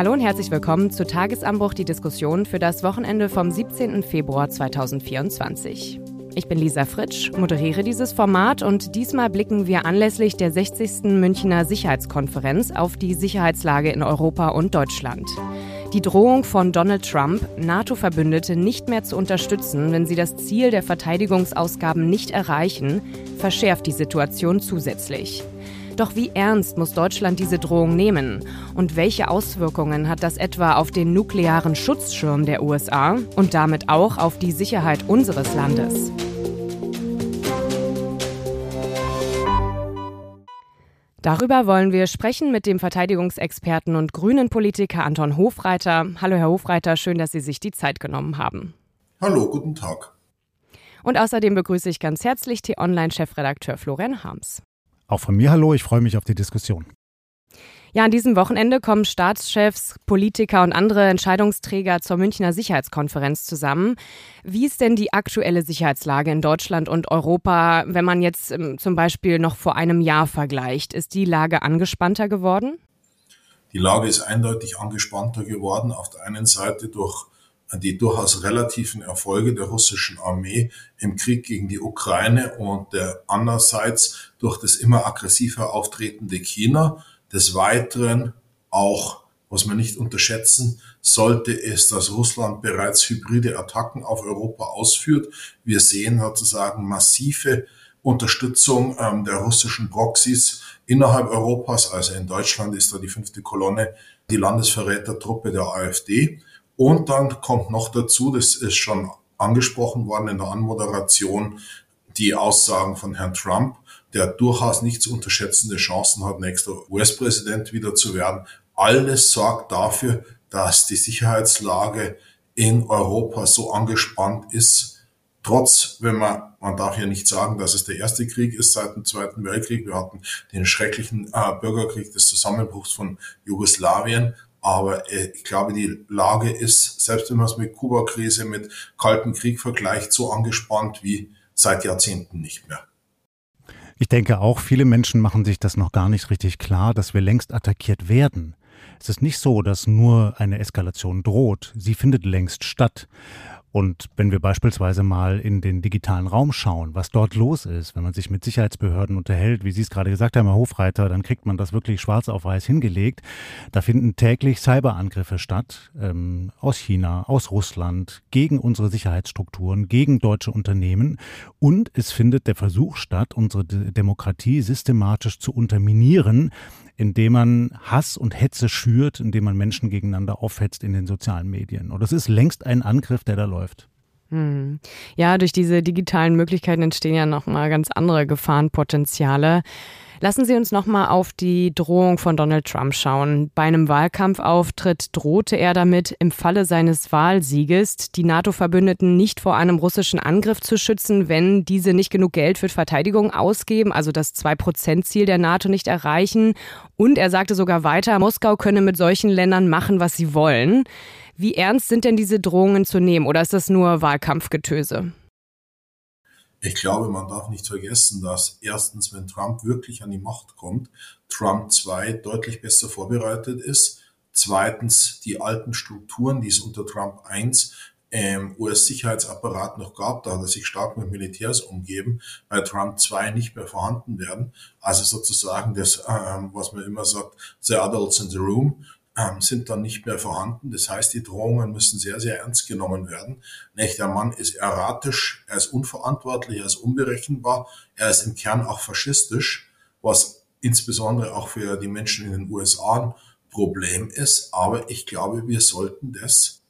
Hallo und herzlich willkommen zu Tagesanbruch, die Diskussion für das Wochenende vom 17. Februar 2024. Ich bin Lisa Fritsch, moderiere dieses Format und diesmal blicken wir anlässlich der 60. Münchner Sicherheitskonferenz auf die Sicherheitslage in Europa und Deutschland. Die Drohung von Donald Trump, NATO-Verbündete nicht mehr zu unterstützen, wenn sie das Ziel der Verteidigungsausgaben nicht erreichen, verschärft die Situation zusätzlich. Doch wie ernst muss Deutschland diese Drohung nehmen? Und welche Auswirkungen hat das etwa auf den nuklearen Schutzschirm der USA und damit auch auf die Sicherheit unseres Landes? Darüber wollen wir sprechen mit dem Verteidigungsexperten und grünen Politiker Anton Hofreiter. Hallo, Herr Hofreiter, schön, dass Sie sich die Zeit genommen haben. Hallo, guten Tag. Und außerdem begrüße ich ganz herzlich T-Online-Chefredakteur Florian Harms. Auch von mir hallo, ich freue mich auf die Diskussion. Ja, an diesem Wochenende kommen Staatschefs, Politiker und andere Entscheidungsträger zur Münchner Sicherheitskonferenz zusammen. Wie ist denn die aktuelle Sicherheitslage in Deutschland und Europa, wenn man jetzt ähm, zum Beispiel noch vor einem Jahr vergleicht? Ist die Lage angespannter geworden? Die Lage ist eindeutig angespannter geworden. Auf der einen Seite durch die durchaus relativen Erfolge der russischen Armee im Krieg gegen die Ukraine und der andererseits durch das immer aggressiver auftretende China des Weiteren auch, was man nicht unterschätzen sollte, ist, dass Russland bereits hybride Attacken auf Europa ausführt. Wir sehen sozusagen massive Unterstützung ähm, der russischen Proxys innerhalb Europas. Also in Deutschland ist da die fünfte Kolonne die Landesverrätertruppe der AfD. Und dann kommt noch dazu, das ist schon angesprochen worden in der Anmoderation, die Aussagen von Herrn Trump, der durchaus nicht zu unterschätzende Chancen hat, nächster US-Präsident wieder zu werden. Alles sorgt dafür, dass die Sicherheitslage in Europa so angespannt ist. Trotz, wenn man, man darf ja nicht sagen, dass es der erste Krieg ist seit dem Zweiten Weltkrieg. Wir hatten den schrecklichen äh, Bürgerkrieg des Zusammenbruchs von Jugoslawien. Aber äh, ich glaube, die Lage ist, selbst wenn man es mit Kuba-Krise, mit Kalten Krieg vergleicht, so angespannt wie seit Jahrzehnten nicht mehr. Ich denke auch, viele Menschen machen sich das noch gar nicht richtig klar, dass wir längst attackiert werden. Es ist nicht so, dass nur eine Eskalation droht, sie findet längst statt. Und wenn wir beispielsweise mal in den digitalen Raum schauen, was dort los ist, wenn man sich mit Sicherheitsbehörden unterhält, wie Sie es gerade gesagt haben, Herr Hofreiter, dann kriegt man das wirklich schwarz auf weiß hingelegt. Da finden täglich Cyberangriffe statt ähm, aus China, aus Russland, gegen unsere Sicherheitsstrukturen, gegen deutsche Unternehmen. Und es findet der Versuch statt, unsere Demokratie systematisch zu unterminieren, indem man Hass und Hetze schürt, indem man Menschen gegeneinander aufhetzt in den sozialen Medien. Und das ist längst ein Angriff, der da läuft. Hm. Ja, durch diese digitalen Möglichkeiten entstehen ja nochmal ganz andere Gefahrenpotenziale. Lassen Sie uns nochmal auf die Drohung von Donald Trump schauen. Bei einem Wahlkampfauftritt drohte er damit, im Falle seines Wahlsieges die NATO-Verbündeten nicht vor einem russischen Angriff zu schützen, wenn diese nicht genug Geld für Verteidigung ausgeben, also das 2-Prozent-Ziel der NATO nicht erreichen. Und er sagte sogar weiter, Moskau könne mit solchen Ländern machen, was sie wollen. Wie ernst sind denn diese Drohungen zu nehmen oder ist das nur Wahlkampfgetöse? Ich glaube, man darf nicht vergessen, dass erstens, wenn Trump wirklich an die Macht kommt, Trump 2 deutlich besser vorbereitet ist. Zweitens, die alten Strukturen, die es unter Trump 1 ähm, US-Sicherheitsapparat noch gab, da hat er sich stark mit Militärs umgeben, bei Trump 2 nicht mehr vorhanden werden. Also sozusagen das, ähm, was man immer sagt, the adults in the room, sind dann nicht mehr vorhanden. Das heißt, die Drohungen müssen sehr, sehr ernst genommen werden. Nicht? Der Mann ist erratisch, er ist unverantwortlich, er ist unberechenbar, er ist im Kern auch faschistisch, was insbesondere auch für die Menschen in den USA ein Problem ist. Aber ich glaube, wir sollten das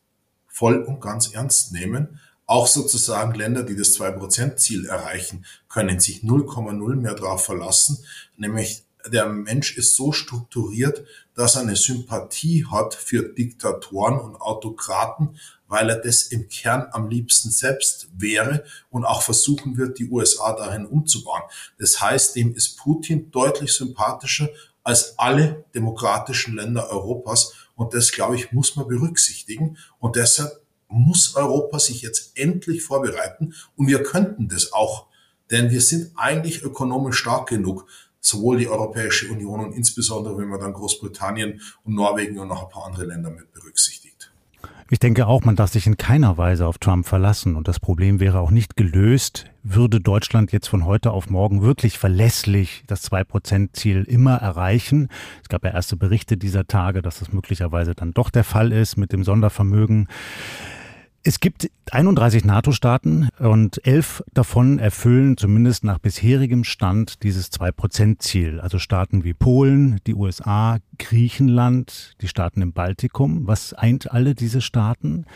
voll und ganz ernst nehmen. Auch sozusagen Länder, die das 2%-Ziel erreichen, können sich 0,0 mehr darauf verlassen, nämlich der Mensch ist so strukturiert, dass er eine Sympathie hat für Diktatoren und Autokraten, weil er das im Kern am liebsten selbst wäre und auch versuchen wird, die USA dahin umzubauen. Das heißt, dem ist Putin deutlich sympathischer als alle demokratischen Länder Europas. Und das, glaube ich, muss man berücksichtigen. Und deshalb muss Europa sich jetzt endlich vorbereiten. Und wir könnten das auch. Denn wir sind eigentlich ökonomisch stark genug, sowohl die Europäische Union und insbesondere, wenn man dann Großbritannien und Norwegen und noch ein paar andere Länder mit berücksichtigt. Ich denke auch, man darf sich in keiner Weise auf Trump verlassen. Und das Problem wäre auch nicht gelöst, würde Deutschland jetzt von heute auf morgen wirklich verlässlich das Zwei-Prozent-Ziel immer erreichen. Es gab ja erste Berichte dieser Tage, dass das möglicherweise dann doch der Fall ist mit dem Sondervermögen. Es gibt 31 NATO-Staaten und elf davon erfüllen zumindest nach bisherigem Stand dieses 2-Prozent-Ziel. Also Staaten wie Polen, die USA, Griechenland, die Staaten im Baltikum. Was eint alle diese Staaten?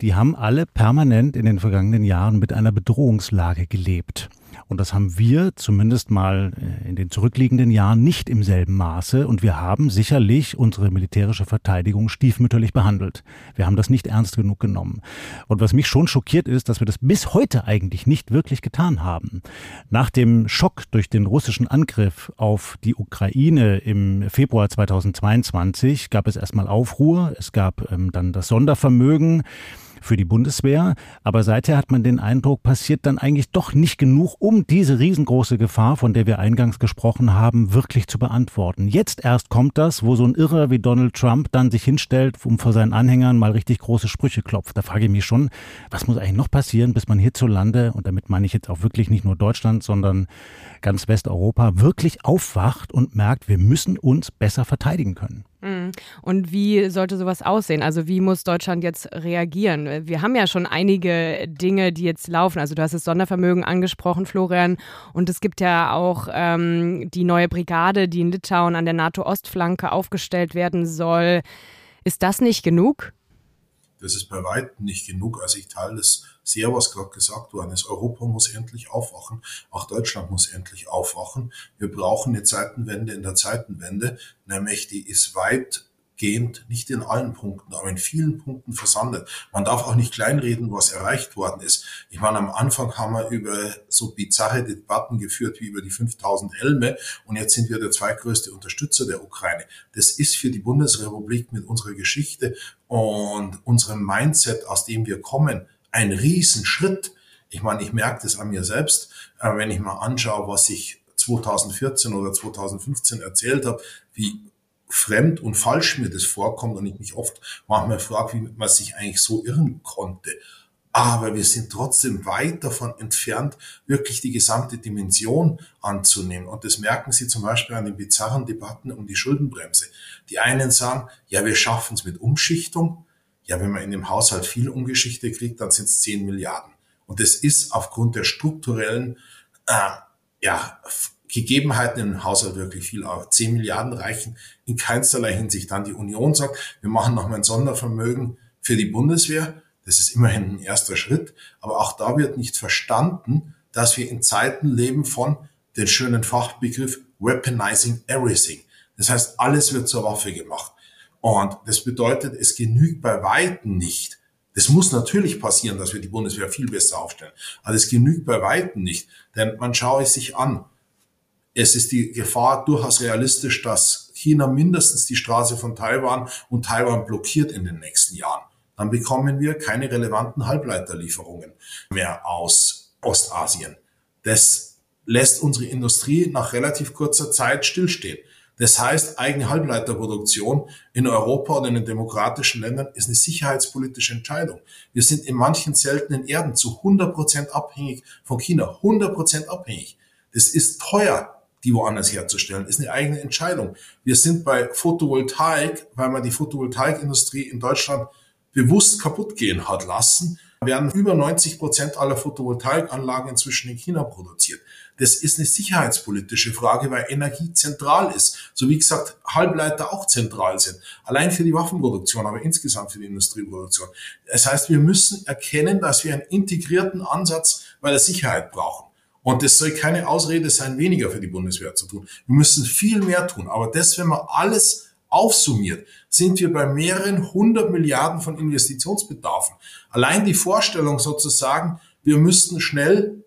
Die haben alle permanent in den vergangenen Jahren mit einer Bedrohungslage gelebt. Und das haben wir zumindest mal äh, in den zurückliegenden Jahren nicht im selben Maße. Und wir haben sicherlich unsere militärische Verteidigung stiefmütterlich behandelt. Wir haben das nicht ernst genug genommen. Und was mich schon schockiert ist, dass wir das bis heute eigentlich nicht wirklich getan haben. Nach dem Schock durch den russischen Angriff auf die Ukraine im Februar 2022 gab es erstmal Aufruhr. Es gab ähm, dann das Sondervermögen für die Bundeswehr. Aber seither hat man den Eindruck, passiert dann eigentlich doch nicht genug, um diese riesengroße Gefahr, von der wir eingangs gesprochen haben, wirklich zu beantworten. Jetzt erst kommt das, wo so ein Irrer wie Donald Trump dann sich hinstellt, um vor seinen Anhängern mal richtig große Sprüche klopft. Da frage ich mich schon, was muss eigentlich noch passieren, bis man hierzulande, und damit meine ich jetzt auch wirklich nicht nur Deutschland, sondern ganz Westeuropa, wirklich aufwacht und merkt, wir müssen uns besser verteidigen können. Mhm. Und wie sollte sowas aussehen? Also wie muss Deutschland jetzt reagieren? Wir haben ja schon einige Dinge, die jetzt laufen. Also du hast das Sondervermögen angesprochen, Florian. Und es gibt ja auch ähm, die neue Brigade, die in Litauen an der NATO-Ostflanke aufgestellt werden soll. Ist das nicht genug? Das ist bei weitem nicht genug. Also ich teile das sehr, was gerade gesagt worden ist. Europa muss endlich aufwachen. Auch Deutschland muss endlich aufwachen. Wir brauchen eine Zeitenwende in der Zeitenwende, nämlich die ist weit weitgehend, nicht in allen Punkten, aber in vielen Punkten versandet. Man darf auch nicht kleinreden, was erreicht worden ist. Ich meine, am Anfang haben wir über so bizarre Debatten geführt wie über die 5000 Helme und jetzt sind wir der zweitgrößte Unterstützer der Ukraine. Das ist für die Bundesrepublik mit unserer Geschichte und unserem Mindset, aus dem wir kommen, ein Riesenschritt. Ich meine, ich merke das an mir selbst, wenn ich mal anschaue, was ich 2014 oder 2015 erzählt habe, wie fremd und falsch mir das vorkommt und ich mich oft manchmal frage, wie man sich eigentlich so irren konnte. Aber wir sind trotzdem weit davon entfernt, wirklich die gesamte Dimension anzunehmen. Und das merken Sie zum Beispiel an den bizarren Debatten um die Schuldenbremse. Die einen sagen, ja, wir schaffen es mit Umschichtung. Ja, wenn man in dem Haushalt viel Umgeschichte kriegt, dann sind es 10 Milliarden. Und das ist aufgrund der strukturellen äh, ja, Gegebenheiten im Haushalt wirklich viel. Aber 10 Milliarden reichen in keinsterlei Hinsicht. Dann die Union sagt, wir machen nochmal ein Sondervermögen für die Bundeswehr. Das ist immerhin ein erster Schritt. Aber auch da wird nicht verstanden, dass wir in Zeiten leben von den schönen Fachbegriff Weaponizing Everything. Das heißt, alles wird zur Waffe gemacht. Und das bedeutet, es genügt bei Weitem nicht. Das muss natürlich passieren, dass wir die Bundeswehr viel besser aufstellen. Aber es genügt bei Weitem nicht. Denn man schaue es sich an es ist die Gefahr durchaus realistisch, dass China mindestens die Straße von Taiwan und Taiwan blockiert in den nächsten Jahren. Dann bekommen wir keine relevanten Halbleiterlieferungen mehr aus Ostasien. Das lässt unsere Industrie nach relativ kurzer Zeit stillstehen. Das heißt, eigene Halbleiterproduktion in Europa oder in den demokratischen Ländern ist eine sicherheitspolitische Entscheidung. Wir sind in manchen seltenen Erden zu 100 Prozent abhängig von China. 100 Prozent abhängig. Das ist teuer die woanders herzustellen, ist eine eigene Entscheidung. Wir sind bei Photovoltaik, weil man die Photovoltaikindustrie in Deutschland bewusst kaputt gehen hat lassen, werden über 90 Prozent aller Photovoltaikanlagen inzwischen in China produziert. Das ist eine sicherheitspolitische Frage, weil Energie zentral ist. So wie gesagt, Halbleiter auch zentral sind. Allein für die Waffenproduktion, aber insgesamt für die Industrieproduktion. Das heißt, wir müssen erkennen, dass wir einen integrierten Ansatz bei der Sicherheit brauchen. Und es soll keine Ausrede sein, weniger für die Bundeswehr zu tun. Wir müssen viel mehr tun. Aber das, wenn man alles aufsummiert, sind wir bei mehreren hundert Milliarden von Investitionsbedarfen. Allein die Vorstellung sozusagen, wir müssten schnell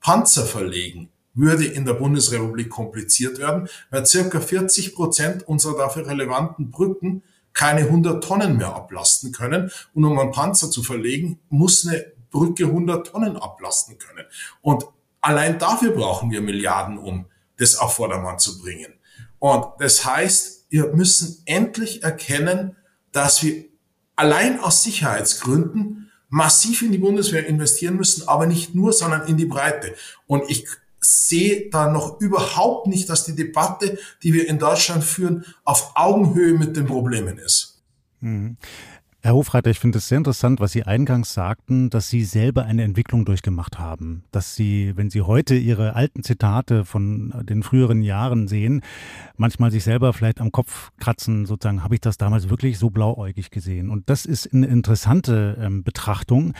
Panzer verlegen, würde in der Bundesrepublik kompliziert werden, weil circa 40 Prozent unserer dafür relevanten Brücken keine 100 Tonnen mehr ablasten können. Und um einen Panzer zu verlegen, muss eine Brücke 100 Tonnen ablasten können. Und Allein dafür brauchen wir Milliarden, um das auf Vordermann zu bringen. Und das heißt, wir müssen endlich erkennen, dass wir allein aus Sicherheitsgründen massiv in die Bundeswehr investieren müssen, aber nicht nur, sondern in die Breite. Und ich sehe da noch überhaupt nicht, dass die Debatte, die wir in Deutschland führen, auf Augenhöhe mit den Problemen ist. Mhm. Herr Hofreiter, ich finde es sehr interessant, was Sie eingangs sagten, dass Sie selber eine Entwicklung durchgemacht haben. Dass Sie, wenn Sie heute Ihre alten Zitate von den früheren Jahren sehen, manchmal sich selber vielleicht am Kopf kratzen, sozusagen, habe ich das damals wirklich so blauäugig gesehen? Und das ist eine interessante ähm, Betrachtung,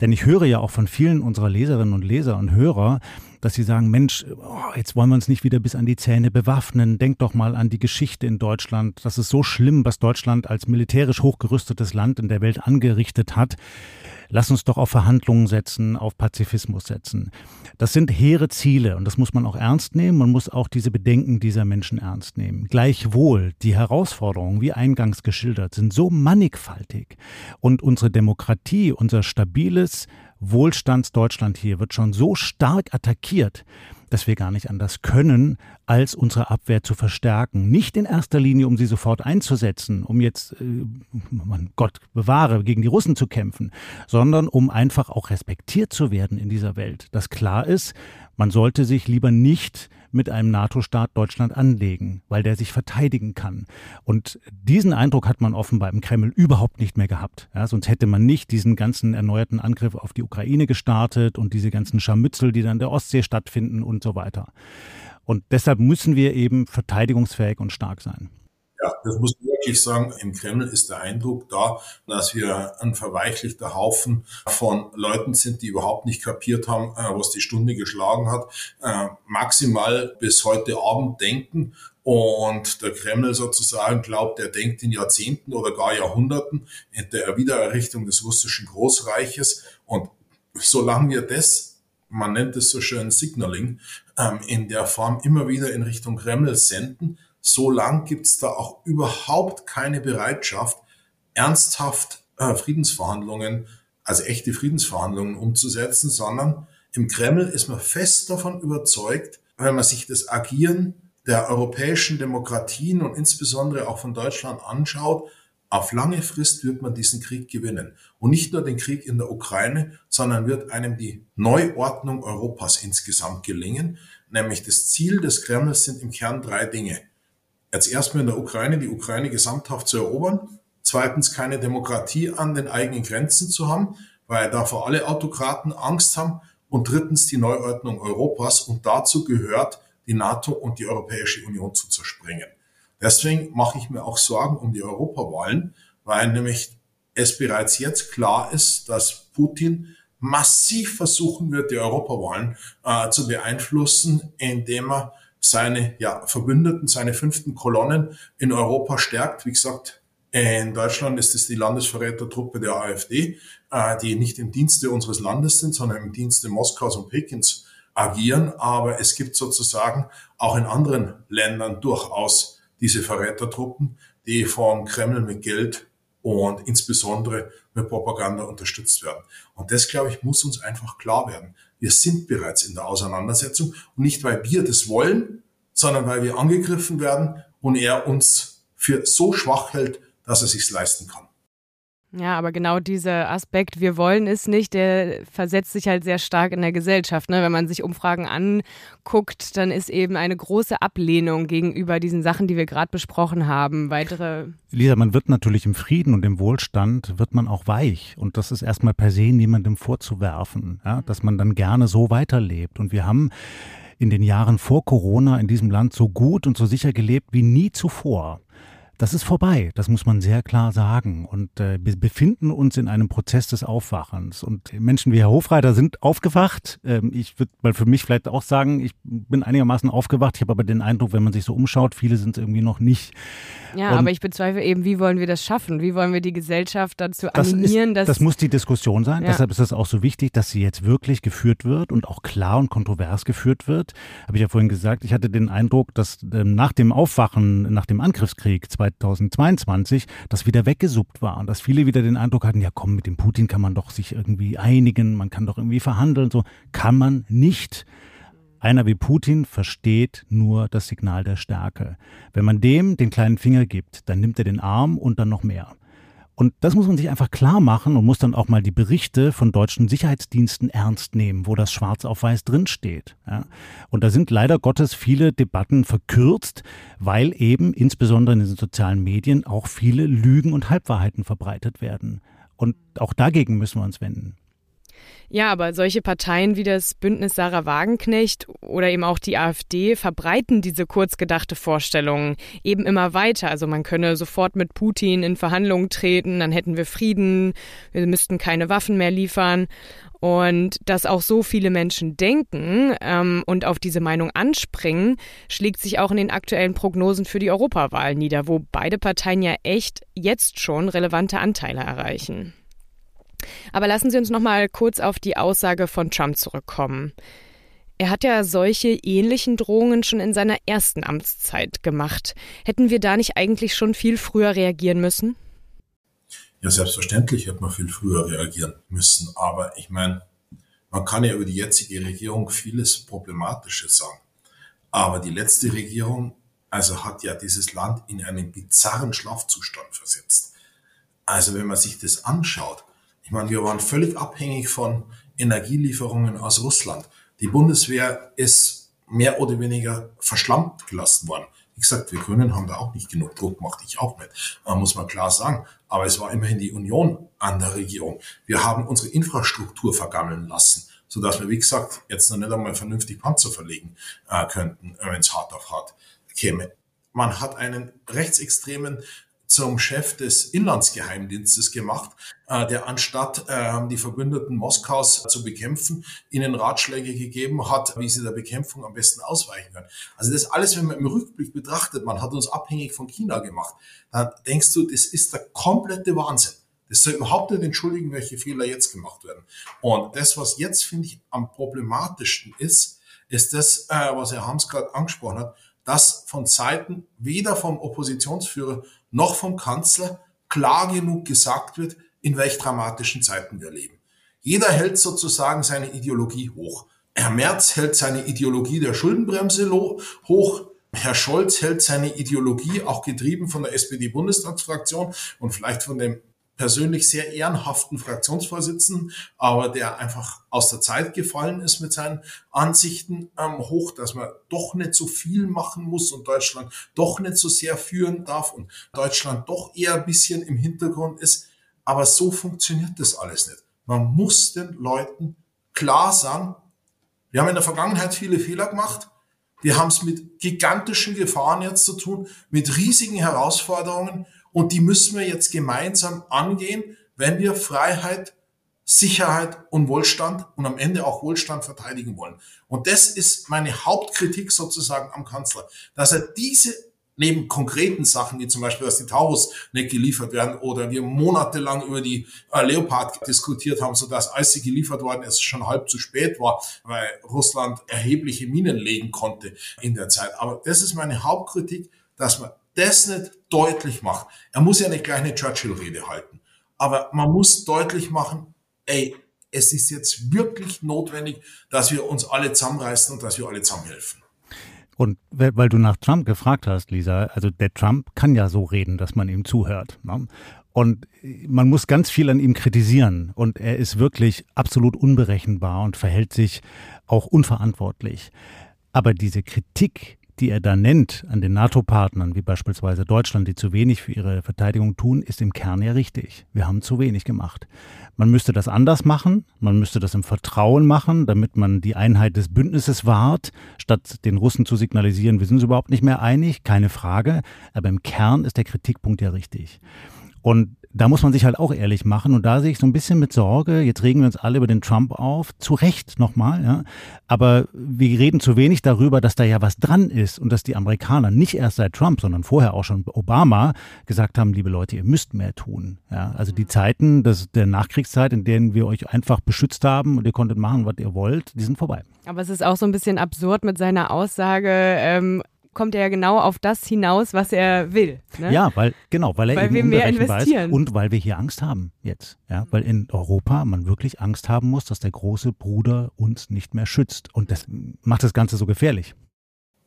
denn ich höre ja auch von vielen unserer Leserinnen und Leser und Hörer, dass sie sagen, Mensch, oh, jetzt wollen wir uns nicht wieder bis an die Zähne bewaffnen. Denk doch mal an die Geschichte in Deutschland. Das ist so schlimm, was Deutschland als militärisch hochgerüstetes Land in der Welt angerichtet hat. Lass uns doch auf Verhandlungen setzen, auf Pazifismus setzen. Das sind hehre Ziele und das muss man auch ernst nehmen. Man muss auch diese Bedenken dieser Menschen ernst nehmen. Gleichwohl, die Herausforderungen, wie eingangs geschildert, sind so mannigfaltig und unsere Demokratie, unser stabiles, Wohlstandsdeutschland hier wird schon so stark attackiert, dass wir gar nicht anders können, als unsere Abwehr zu verstärken. Nicht in erster Linie, um sie sofort einzusetzen, um jetzt, äh, Gott bewahre, gegen die Russen zu kämpfen, sondern um einfach auch respektiert zu werden in dieser Welt. Dass klar ist, man sollte sich lieber nicht mit einem NATO-Staat Deutschland anlegen, weil der sich verteidigen kann. Und diesen Eindruck hat man offenbar im Kreml überhaupt nicht mehr gehabt. Ja, sonst hätte man nicht diesen ganzen erneuerten Angriff auf die Ukraine gestartet und diese ganzen Scharmützel, die dann in der Ostsee stattfinden und so weiter. Und deshalb müssen wir eben verteidigungsfähig und stark sein. Ja, das muss man wirklich sagen. Im Kreml ist der Eindruck da, dass wir ein verweichlichter Haufen von Leuten sind, die überhaupt nicht kapiert haben, äh, was die Stunde geschlagen hat, äh, maximal bis heute Abend denken und der Kreml sozusagen glaubt, er denkt in Jahrzehnten oder gar Jahrhunderten in der Wiedererrichtung des russischen Großreiches. Und solange wir das, man nennt es so schön Signaling, ähm, in der Form immer wieder in Richtung Kreml senden, so lang gibt's da auch überhaupt keine Bereitschaft, ernsthaft äh, Friedensverhandlungen, also echte Friedensverhandlungen umzusetzen, sondern im Kreml ist man fest davon überzeugt, wenn man sich das Agieren der europäischen Demokratien und insbesondere auch von Deutschland anschaut, auf lange Frist wird man diesen Krieg gewinnen. Und nicht nur den Krieg in der Ukraine, sondern wird einem die Neuordnung Europas insgesamt gelingen. Nämlich das Ziel des Kremls sind im Kern drei Dinge jetzt erstmal in der Ukraine die Ukraine gesamthaft zu erobern, zweitens keine Demokratie an den eigenen Grenzen zu haben, weil davor alle Autokraten Angst haben. Und drittens die Neuordnung Europas. Und dazu gehört, die NATO und die Europäische Union zu zerspringen. Deswegen mache ich mir auch Sorgen um die Europawahlen, weil nämlich es bereits jetzt klar ist, dass Putin massiv versuchen wird, die Europawahlen äh, zu beeinflussen, indem er seine ja, Verbündeten, seine fünften Kolonnen in Europa stärkt. Wie gesagt, in Deutschland ist es die Landesverrätertruppe der AfD, äh, die nicht im Dienste unseres Landes sind, sondern im Dienste Moskaus und Pekins agieren. Aber es gibt sozusagen auch in anderen Ländern durchaus diese Verrätertruppen, die vom Kreml mit Geld und insbesondere mit Propaganda unterstützt werden. Und das, glaube ich, muss uns einfach klar werden. Wir sind bereits in der Auseinandersetzung und nicht, weil wir das wollen, sondern weil wir angegriffen werden und er uns für so schwach hält, dass er sich's leisten kann. Ja, aber genau dieser Aspekt, wir wollen es nicht, der versetzt sich halt sehr stark in der Gesellschaft. Ne? Wenn man sich Umfragen anguckt, dann ist eben eine große Ablehnung gegenüber diesen Sachen, die wir gerade besprochen haben. Weitere. Lisa, man wird natürlich im Frieden und im Wohlstand wird man auch weich. Und das ist erstmal per se niemandem vorzuwerfen, ja? dass man dann gerne so weiterlebt. Und wir haben in den Jahren vor Corona in diesem Land so gut und so sicher gelebt wie nie zuvor. Das ist vorbei, das muss man sehr klar sagen. Und äh, wir befinden uns in einem Prozess des Aufwachens. Und Menschen wie Herr Hofreiter sind aufgewacht. Ähm, ich würde mal für mich vielleicht auch sagen, ich bin einigermaßen aufgewacht. Ich habe aber den Eindruck, wenn man sich so umschaut, viele sind es irgendwie noch nicht. Ja, und aber ich bezweifle eben, wie wollen wir das schaffen? Wie wollen wir die Gesellschaft dazu animieren, das dass. Das muss die Diskussion sein. Ja. Deshalb ist es auch so wichtig, dass sie jetzt wirklich geführt wird und auch klar und kontrovers geführt wird. Habe ich ja vorhin gesagt, ich hatte den Eindruck, dass ähm, nach dem Aufwachen, nach dem Angriffskrieg 2022 das wieder weggesuppt war und dass viele wieder den Eindruck hatten, ja komm, mit dem Putin kann man doch sich irgendwie einigen, man kann doch irgendwie verhandeln. So kann man nicht. Einer wie Putin versteht nur das Signal der Stärke. Wenn man dem den kleinen Finger gibt, dann nimmt er den Arm und dann noch mehr. Und das muss man sich einfach klar machen und muss dann auch mal die Berichte von deutschen Sicherheitsdiensten ernst nehmen, wo das schwarz auf weiß drinsteht. Ja. Und da sind leider Gottes viele Debatten verkürzt, weil eben insbesondere in den sozialen Medien auch viele Lügen und Halbwahrheiten verbreitet werden. Und auch dagegen müssen wir uns wenden. Ja, aber solche Parteien wie das Bündnis Sarah Wagenknecht oder eben auch die AfD verbreiten diese kurzgedachte Vorstellung eben immer weiter. Also man könne sofort mit Putin in Verhandlungen treten, dann hätten wir Frieden, wir müssten keine Waffen mehr liefern. Und dass auch so viele Menschen denken ähm, und auf diese Meinung anspringen, schlägt sich auch in den aktuellen Prognosen für die Europawahl nieder, wo beide Parteien ja echt jetzt schon relevante Anteile erreichen. Aber lassen Sie uns noch mal kurz auf die Aussage von Trump zurückkommen. Er hat ja solche ähnlichen Drohungen schon in seiner ersten Amtszeit gemacht. Hätten wir da nicht eigentlich schon viel früher reagieren müssen? Ja, selbstverständlich hätte man viel früher reagieren müssen. Aber ich meine, man kann ja über die jetzige Regierung vieles Problematisches sagen. Aber die letzte Regierung, also hat ja dieses Land in einen bizarren Schlafzustand versetzt. Also wenn man sich das anschaut, ich meine, wir waren völlig abhängig von Energielieferungen aus Russland. Die Bundeswehr ist mehr oder weniger verschlammt gelassen worden. Wie gesagt, wir Grünen haben da auch nicht genug Druck gemacht, ich auch nicht, muss man klar sagen. Aber es war immerhin die Union an der Regierung. Wir haben unsere Infrastruktur vergammeln lassen, sodass wir, wie gesagt, jetzt noch nicht einmal vernünftig Panzer verlegen äh, könnten, wenn es hart auf hart käme. Man hat einen rechtsextremen zum Chef des Inlandsgeheimdienstes gemacht, äh, der anstatt äh, die Verbündeten Moskaus zu bekämpfen, ihnen Ratschläge gegeben hat, wie sie der Bekämpfung am besten ausweichen können. Also das alles, wenn man im Rückblick betrachtet, man hat uns abhängig von China gemacht, dann denkst du, das ist der komplette Wahnsinn. Das soll überhaupt nicht entschuldigen, welche Fehler jetzt gemacht werden. Und das, was jetzt, finde ich, am problematischsten ist, ist das, äh, was Herr Hams gerade angesprochen hat, dass von Seiten weder vom Oppositionsführer noch vom Kanzler klar genug gesagt wird, in welch dramatischen Zeiten wir leben. Jeder hält sozusagen seine Ideologie hoch. Herr Merz hält seine Ideologie der Schuldenbremse hoch. Herr Scholz hält seine Ideologie, auch getrieben von der SPD-Bundestagsfraktion und vielleicht von dem persönlich sehr ehrenhaften Fraktionsvorsitzenden, aber der einfach aus der Zeit gefallen ist mit seinen Ansichten ähm, hoch, dass man doch nicht so viel machen muss und Deutschland doch nicht so sehr führen darf und Deutschland doch eher ein bisschen im Hintergrund ist. Aber so funktioniert das alles nicht. Man muss den Leuten klar sagen, wir haben in der Vergangenheit viele Fehler gemacht. Wir haben es mit gigantischen Gefahren jetzt zu tun, mit riesigen Herausforderungen. Und die müssen wir jetzt gemeinsam angehen, wenn wir Freiheit, Sicherheit und Wohlstand und am Ende auch Wohlstand verteidigen wollen. Und das ist meine Hauptkritik sozusagen am Kanzler, dass er diese neben konkreten Sachen, wie zum Beispiel, dass die Taurus nicht geliefert werden oder wir monatelang über die äh, Leopard diskutiert haben, so dass als sie geliefert worden ist, schon halb zu spät war, weil Russland erhebliche Minen legen konnte in der Zeit. Aber das ist meine Hauptkritik, dass man das nicht deutlich macht. Er muss ja nicht gleich eine Churchill-Rede halten. Aber man muss deutlich machen, ey, es ist jetzt wirklich notwendig, dass wir uns alle zusammenreißen und dass wir alle zusammenhelfen. Und weil du nach Trump gefragt hast, Lisa, also der Trump kann ja so reden, dass man ihm zuhört. Ne? Und man muss ganz viel an ihm kritisieren. Und er ist wirklich absolut unberechenbar und verhält sich auch unverantwortlich. Aber diese Kritik, die er da nennt an den NATO-Partnern, wie beispielsweise Deutschland, die zu wenig für ihre Verteidigung tun, ist im Kern ja richtig. Wir haben zu wenig gemacht. Man müsste das anders machen, man müsste das im Vertrauen machen, damit man die Einheit des Bündnisses wahrt, statt den Russen zu signalisieren, wir sind uns überhaupt nicht mehr einig, keine Frage, aber im Kern ist der Kritikpunkt ja richtig. Und da muss man sich halt auch ehrlich machen. Und da sehe ich so ein bisschen mit Sorge, jetzt regen wir uns alle über den Trump auf, zu Recht nochmal, ja. Aber wir reden zu wenig darüber, dass da ja was dran ist und dass die Amerikaner nicht erst seit Trump, sondern vorher auch schon Obama gesagt haben, liebe Leute, ihr müsst mehr tun. Ja. Also die Zeiten des, der Nachkriegszeit, in denen wir euch einfach beschützt haben und ihr konntet machen, was ihr wollt, die sind vorbei. Aber es ist auch so ein bisschen absurd mit seiner Aussage, ähm, kommt er ja genau auf das hinaus, was er will. Ne? Ja, weil genau, weil er weil eben wir mehr investieren. ist und weil wir hier Angst haben jetzt. Ja, weil in Europa man wirklich Angst haben muss, dass der große Bruder uns nicht mehr schützt. Und das macht das Ganze so gefährlich.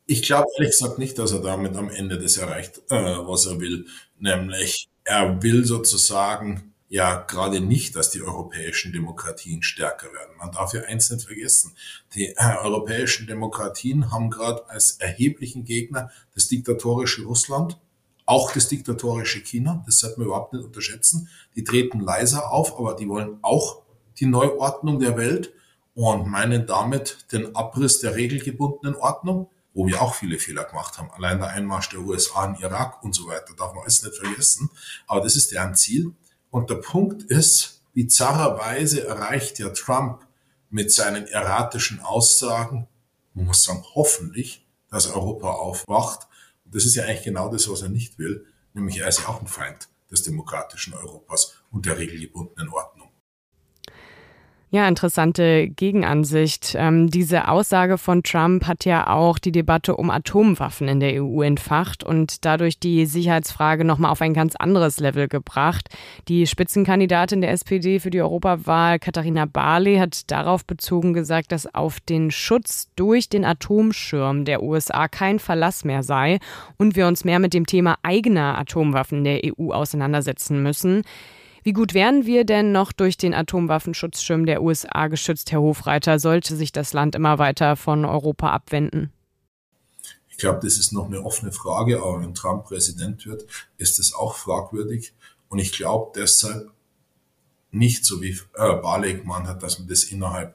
Ich glaube ehrlich gesagt nicht, dass er damit am Ende das erreicht, äh, was er will. Nämlich, er will sozusagen ja gerade nicht, dass die europäischen Demokratien stärker werden. Man darf ja eins nicht vergessen. Die äh, europäischen Demokratien haben gerade als erheblichen Gegner das diktatorische Russland, auch das diktatorische China. Das sollte man überhaupt nicht unterschätzen. Die treten leiser auf, aber die wollen auch die Neuordnung der Welt und meinen damit den Abriss der regelgebundenen Ordnung, wo wir auch viele Fehler gemacht haben. Allein der Einmarsch der USA in Irak und so weiter darf man alles nicht vergessen. Aber das ist deren Ziel. Und der Punkt ist, bizarrerweise erreicht ja Trump mit seinen erratischen Aussagen, man muss sagen, hoffentlich, dass Europa aufwacht. Und das ist ja eigentlich genau das, was er nicht will, nämlich er ist ja auch ein Feind des demokratischen Europas und der regelgebundenen Ordnung. Ja, interessante Gegenansicht. Ähm, diese Aussage von Trump hat ja auch die Debatte um Atomwaffen in der EU entfacht und dadurch die Sicherheitsfrage nochmal auf ein ganz anderes Level gebracht. Die Spitzenkandidatin der SPD für die Europawahl, Katharina Barley, hat darauf bezogen gesagt, dass auf den Schutz durch den Atomschirm der USA kein Verlass mehr sei und wir uns mehr mit dem Thema eigener Atomwaffen der EU auseinandersetzen müssen. Wie gut wären wir denn noch durch den Atomwaffenschutzschirm der USA geschützt, Herr Hofreiter? Sollte sich das Land immer weiter von Europa abwenden? Ich glaube, das ist noch eine offene Frage, aber wenn Trump Präsident wird, ist es auch fragwürdig. Und ich glaube deshalb nicht so wie äh, Barley gemeint hat, dass man das innerhalb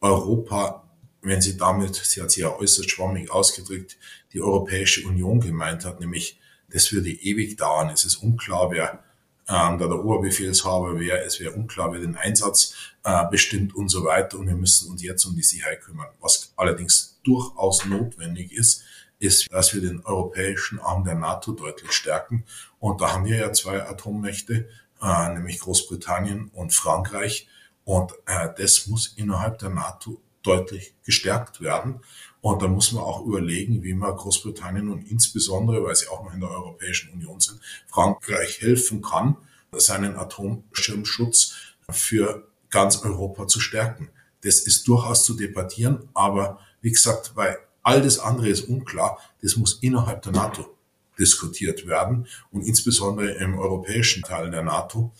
Europa, wenn sie damit, sie hat sich ja äußerst schwammig ausgedrückt, die Europäische Union gemeint hat, nämlich das würde ewig dauern. Es ist unklar, wer ähm, da der Oberbefehlshaber wäre, es wäre unklar, wer den Einsatz äh, bestimmt und so weiter. Und wir müssen uns jetzt um die Sicherheit kümmern. Was allerdings durchaus notwendig ist, ist, dass wir den europäischen Arm der NATO deutlich stärken. Und da haben wir ja zwei Atommächte, äh, nämlich Großbritannien und Frankreich. Und äh, das muss innerhalb der NATO deutlich gestärkt werden. Und da muss man auch überlegen, wie man Großbritannien und insbesondere, weil sie auch noch in der Europäischen Union sind, Frankreich helfen kann, seinen Atomschirmschutz für ganz Europa zu stärken. Das ist durchaus zu debattieren, aber wie gesagt, weil all das andere ist unklar, das muss innerhalb der NATO diskutiert werden und insbesondere im europäischen Teil der NATO.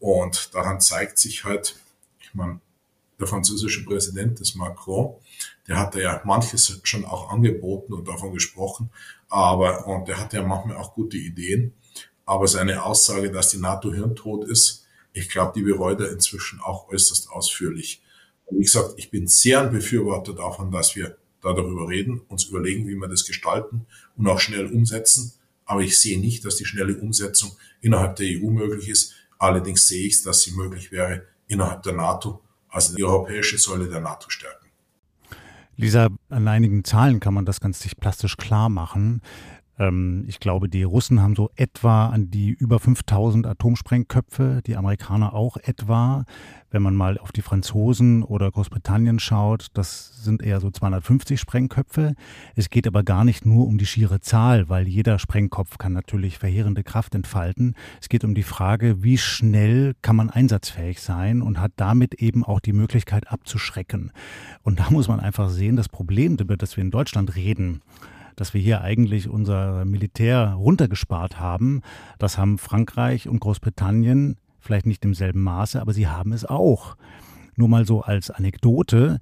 Und daran zeigt sich halt, ich meine, der französische Präsident, des Macron, der hatte ja manches schon auch angeboten und davon gesprochen, aber, und der hatte ja manchmal auch gute Ideen, aber seine Aussage, dass die NATO hirntot ist, ich glaube, die bereut er inzwischen auch äußerst ausführlich. Und wie gesagt, ich bin sehr ein Befürworter davon, dass wir da darüber reden, uns überlegen, wie wir das gestalten und auch schnell umsetzen. Aber ich sehe nicht, dass die schnelle Umsetzung innerhalb der EU möglich ist. Allerdings sehe ich dass sie möglich wäre innerhalb der NATO also die europäische Säule der NATO stärken. Lisa, an einigen Zahlen kann man das ganz plastisch klar machen. Ähm, ich glaube, die Russen haben so etwa an die über 5000 Atomsprengköpfe, die Amerikaner auch etwa. Wenn man mal auf die Franzosen oder Großbritannien schaut, das sind eher so 250 Sprengköpfe. Es geht aber gar nicht nur um die schiere Zahl, weil jeder Sprengkopf kann natürlich verheerende Kraft entfalten. Es geht um die Frage, wie schnell kann man einsatzfähig sein und hat damit eben auch die Möglichkeit abzuschrecken. Und da muss man einfach sehen, das Problem, über das wir in Deutschland reden, dass wir hier eigentlich unser Militär runtergespart haben. Das haben Frankreich und Großbritannien vielleicht nicht im selben Maße, aber sie haben es auch. Nur mal so als Anekdote.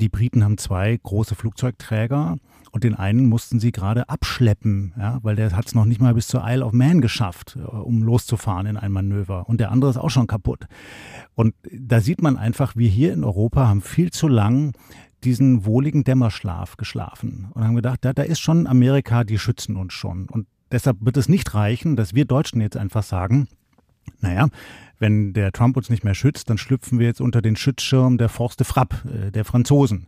Die Briten haben zwei große Flugzeugträger und den einen mussten sie gerade abschleppen, ja, weil der hat es noch nicht mal bis zur Isle of Man geschafft, äh, um loszufahren in ein Manöver. Und der andere ist auch schon kaputt. Und da sieht man einfach, wir hier in Europa haben viel zu lang diesen wohligen Dämmerschlaf geschlafen und haben gedacht, da, da ist schon Amerika, die schützen uns schon. Und deshalb wird es nicht reichen, dass wir Deutschen jetzt einfach sagen, naja, wenn der Trump uns nicht mehr schützt, dann schlüpfen wir jetzt unter den Schutzschirm der Forste Frapp, äh, der Franzosen.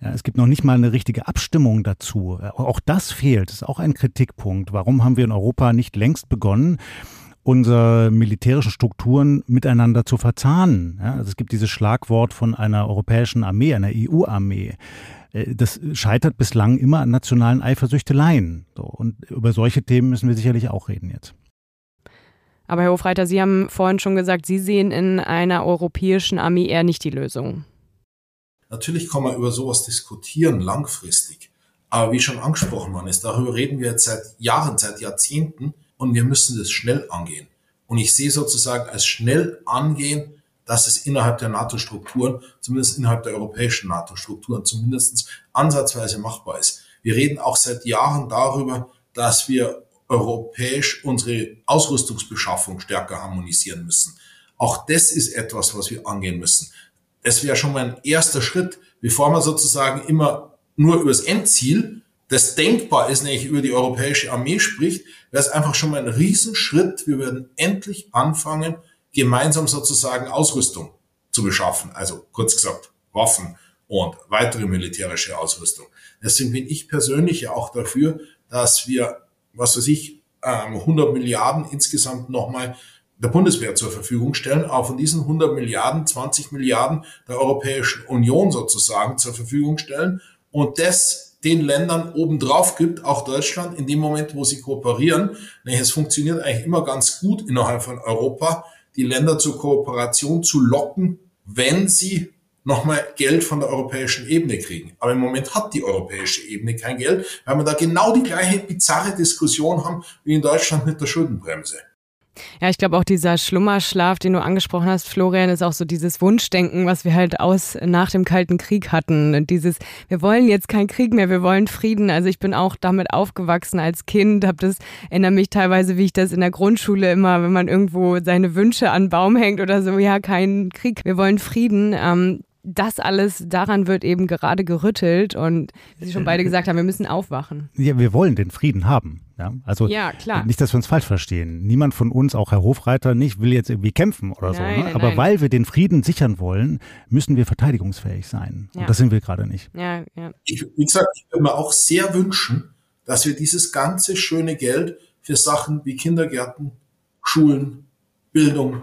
Ja, es gibt noch nicht mal eine richtige Abstimmung dazu. Auch das fehlt, das ist auch ein Kritikpunkt. Warum haben wir in Europa nicht längst begonnen, unsere militärischen Strukturen miteinander zu verzahnen. Ja, also es gibt dieses Schlagwort von einer europäischen Armee, einer EU-Armee. Äh, das scheitert bislang immer an nationalen Eifersüchteleien. So, und über solche Themen müssen wir sicherlich auch reden jetzt. Aber Herr Hofreiter, Sie haben vorhin schon gesagt, Sie sehen in einer europäischen Armee eher nicht die Lösung. Natürlich kann man über sowas diskutieren, langfristig. Aber wie schon angesprochen worden ist, darüber reden wir jetzt seit Jahren, seit Jahrzehnten und wir müssen das schnell angehen. Und ich sehe sozusagen als schnell angehen, dass es innerhalb der NATO-Strukturen, zumindest innerhalb der europäischen NATO-Strukturen, zumindest ansatzweise machbar ist. Wir reden auch seit Jahren darüber, dass wir europäisch unsere Ausrüstungsbeschaffung stärker harmonisieren müssen. Auch das ist etwas, was wir angehen müssen. Es wäre schon mal ein erster Schritt, bevor man sozusagen immer nur über das Endziel, das denkbar ist, nämlich über die europäische Armee spricht, wäre es einfach schon mal ein Riesenschritt. Wir würden endlich anfangen, gemeinsam sozusagen Ausrüstung zu beschaffen. Also kurz gesagt, Waffen und weitere militärische Ausrüstung. Deswegen bin ich persönlich ja auch dafür, dass wir was weiß ich, 100 ähm, Milliarden insgesamt nochmal der Bundeswehr zur Verfügung stellen, aber von diesen 100 Milliarden 20 Milliarden der Europäischen Union sozusagen zur Verfügung stellen und das den Ländern obendrauf gibt, auch Deutschland, in dem Moment, wo sie kooperieren. Es funktioniert eigentlich immer ganz gut innerhalb von Europa, die Länder zur Kooperation zu locken, wenn sie nochmal Geld von der europäischen Ebene kriegen. Aber im Moment hat die europäische Ebene kein Geld, weil wir da genau die gleiche bizarre Diskussion haben wie in Deutschland mit der Schuldenbremse. Ja, ich glaube auch dieser Schlummerschlaf, den du angesprochen hast, Florian, ist auch so dieses Wunschdenken, was wir halt aus nach dem Kalten Krieg hatten. Und dieses, wir wollen jetzt keinen Krieg mehr, wir wollen Frieden. Also ich bin auch damit aufgewachsen als Kind, habe das, erinnere mich teilweise, wie ich das in der Grundschule immer, wenn man irgendwo seine Wünsche an Baum hängt oder so, ja, kein Krieg, wir wollen Frieden. Ähm, das alles, daran wird eben gerade gerüttelt und wie Sie schon beide gesagt haben, wir müssen aufwachen. Ja, wir wollen den Frieden haben. Ja, also ja, klar. nicht, dass wir uns falsch verstehen. Niemand von uns, auch Herr Hofreiter nicht, will jetzt irgendwie kämpfen oder nein, so. Ne? Nein, Aber nein. weil wir den Frieden sichern wollen, müssen wir verteidigungsfähig sein. Ja. Und das sind wir gerade nicht. Ja, ja. Ich, wie gesagt, ich würde mir auch sehr wünschen, dass wir dieses ganze schöne Geld für Sachen wie Kindergärten, Schulen, Bildung,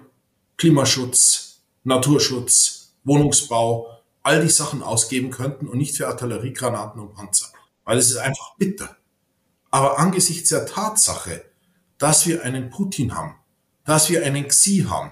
Klimaschutz, Naturschutz, Wohnungsbau, all die Sachen ausgeben könnten und nicht für Artilleriegranaten und Panzer. Weil es ist einfach bitter. Aber angesichts der Tatsache, dass wir einen Putin haben, dass wir einen Xi haben,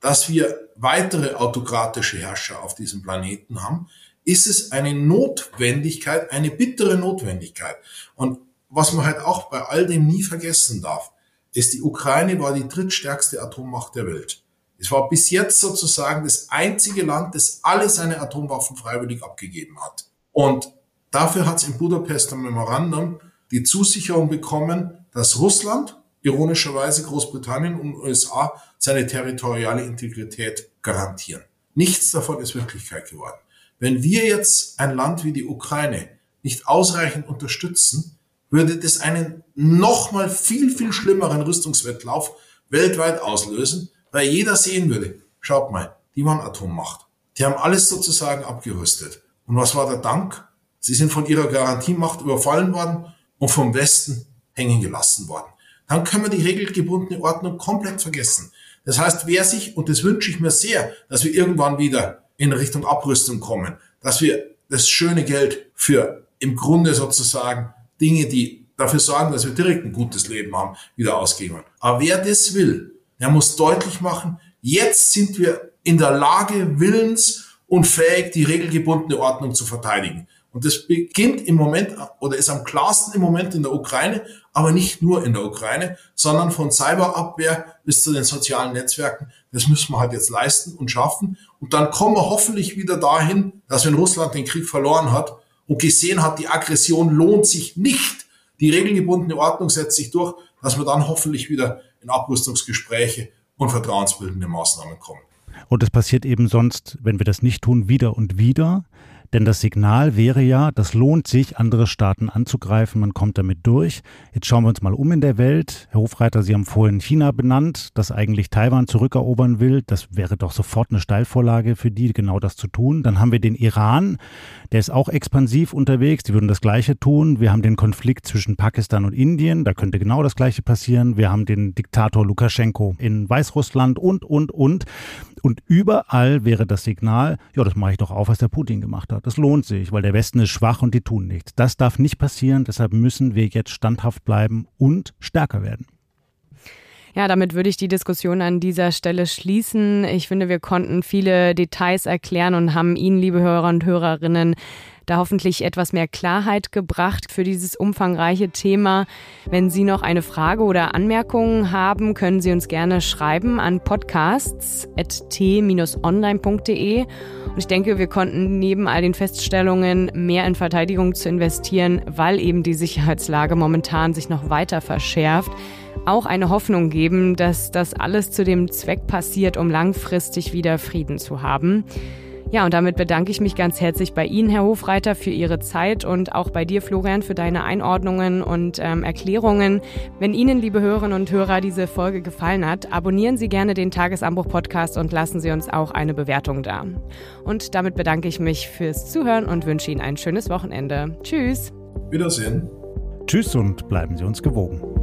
dass wir weitere autokratische Herrscher auf diesem Planeten haben, ist es eine Notwendigkeit, eine bittere Notwendigkeit. Und was man halt auch bei all dem nie vergessen darf, ist, die Ukraine war die drittstärkste Atommacht der Welt. Es war bis jetzt sozusagen das einzige Land, das alle seine Atomwaffen freiwillig abgegeben hat. Und dafür hat es in Budapest am Memorandum die Zusicherung bekommen, dass Russland, ironischerweise Großbritannien und USA seine territoriale Integrität garantieren. Nichts davon ist Wirklichkeit geworden. Wenn wir jetzt ein Land wie die Ukraine nicht ausreichend unterstützen, würde das einen nochmal viel, viel schlimmeren Rüstungswettlauf weltweit auslösen, weil jeder sehen würde, schaut mal, die waren Atommacht. Die haben alles sozusagen abgerüstet. Und was war der Dank? Sie sind von ihrer Garantiemacht überfallen worden und vom Westen hängen gelassen worden. Dann können wir die regelgebundene Ordnung komplett vergessen. Das heißt, wer sich, und das wünsche ich mir sehr, dass wir irgendwann wieder in Richtung Abrüstung kommen, dass wir das schöne Geld für im Grunde sozusagen Dinge, die dafür sorgen, dass wir direkt ein gutes Leben haben, wieder ausgeben. Aber wer das will, er muss deutlich machen, jetzt sind wir in der Lage, willens und fähig, die regelgebundene Ordnung zu verteidigen. Und das beginnt im Moment oder ist am klarsten im Moment in der Ukraine, aber nicht nur in der Ukraine, sondern von Cyberabwehr bis zu den sozialen Netzwerken. Das müssen wir halt jetzt leisten und schaffen. Und dann kommen wir hoffentlich wieder dahin, dass wenn Russland den Krieg verloren hat und gesehen hat, die Aggression lohnt sich nicht, die regelgebundene Ordnung setzt sich durch, dass wir dann hoffentlich wieder in Abrüstungsgespräche und vertrauensbildende Maßnahmen kommen. Und es passiert eben sonst, wenn wir das nicht tun, wieder und wieder, Denn das Signal wäre ja, das lohnt sich, andere Staaten anzugreifen, man kommt damit durch. Jetzt schauen wir uns mal um in der Welt. Herr Hofreiter, Sie haben vorhin China benannt, das eigentlich Taiwan zurückerobern will. Das wäre doch sofort eine Steilvorlage für die, genau das zu tun. Dann haben wir den Iran, der ist auch expansiv unterwegs, die würden das Gleiche tun. Wir haben den Konflikt zwischen Pakistan und Indien, da könnte genau das Gleiche passieren. Wir haben den Diktator Lukaschenko in Weißrussland und, und, und. Und überall wäre das Signal, ja, das mache ich doch auf, was der Putin gemacht hat. Das lohnt sich, weil der Westen ist schwach und die tun nichts. Das darf nicht passieren, deshalb müssen wir jetzt standhaft bleiben und stärker werden. Ja, damit würde ich die Diskussion an dieser Stelle schließen. Ich finde, wir konnten viele Details erklären und haben Ihnen, liebe Hörer und Hörerinnen, da hoffentlich etwas mehr Klarheit gebracht für dieses umfangreiche Thema. Wenn Sie noch eine Frage oder Anmerkung haben, können Sie uns gerne schreiben an podcasts.t-online.de. Und ich denke, wir konnten neben all den Feststellungen mehr in Verteidigung zu investieren, weil eben die Sicherheitslage momentan sich noch weiter verschärft auch eine Hoffnung geben, dass das alles zu dem Zweck passiert, um langfristig wieder Frieden zu haben. Ja, und damit bedanke ich mich ganz herzlich bei Ihnen, Herr Hofreiter, für Ihre Zeit und auch bei dir, Florian, für deine Einordnungen und ähm, Erklärungen. Wenn Ihnen, liebe Hörerinnen und Hörer, diese Folge gefallen hat, abonnieren Sie gerne den Tagesanbruch-Podcast und lassen Sie uns auch eine Bewertung da. Und damit bedanke ich mich fürs Zuhören und wünsche Ihnen ein schönes Wochenende. Tschüss. Wiedersehen. Tschüss und bleiben Sie uns gewogen.